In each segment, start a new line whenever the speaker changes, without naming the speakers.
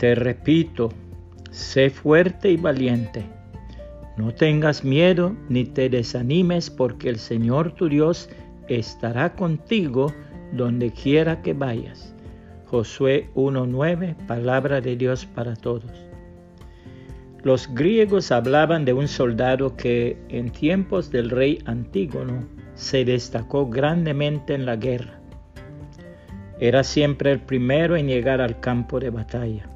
Te repito, sé fuerte y valiente. No tengas miedo ni te desanimes porque el Señor tu Dios estará contigo donde quiera que vayas. Josué 1.9, palabra de Dios para todos. Los griegos hablaban de un soldado que en tiempos del rey Antígono se destacó grandemente en la guerra. Era siempre el primero en llegar al campo de batalla.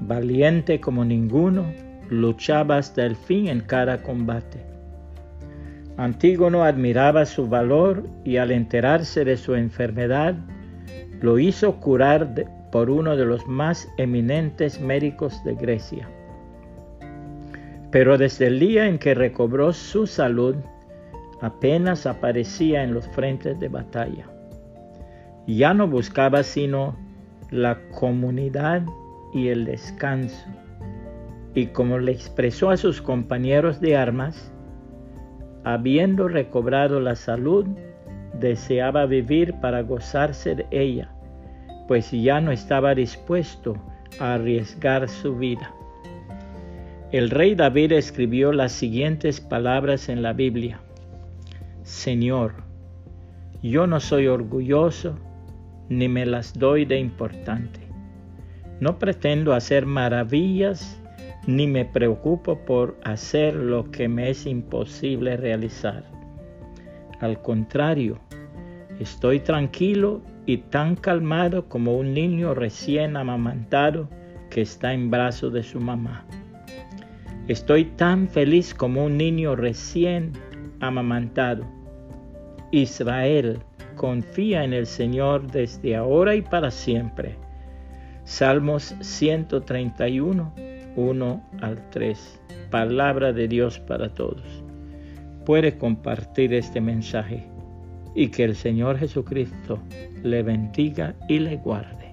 Valiente como ninguno, luchaba hasta el fin en cada combate. Antígono admiraba su valor y al enterarse de su enfermedad, lo hizo curar por uno de los más eminentes médicos de Grecia. Pero desde el día en que recobró su salud, apenas aparecía en los frentes de batalla. Ya no buscaba sino la comunidad y el descanso. Y como le expresó a sus compañeros de armas, habiendo recobrado la salud, deseaba vivir para gozarse de ella, pues ya no estaba dispuesto a arriesgar su vida. El rey David escribió las siguientes palabras en la Biblia. Señor, yo no soy orgulloso ni me las doy de importante. No pretendo hacer maravillas ni me preocupo por hacer lo que me es imposible realizar. Al contrario, estoy tranquilo y tan calmado como un niño recién amamantado que está en brazos de su mamá. Estoy tan feliz como un niño recién amamantado. Israel confía en el Señor desde ahora y para siempre. Salmos 131 1 al 3. Palabra de Dios para todos. Puede compartir este mensaje y que el Señor Jesucristo le bendiga y le guarde.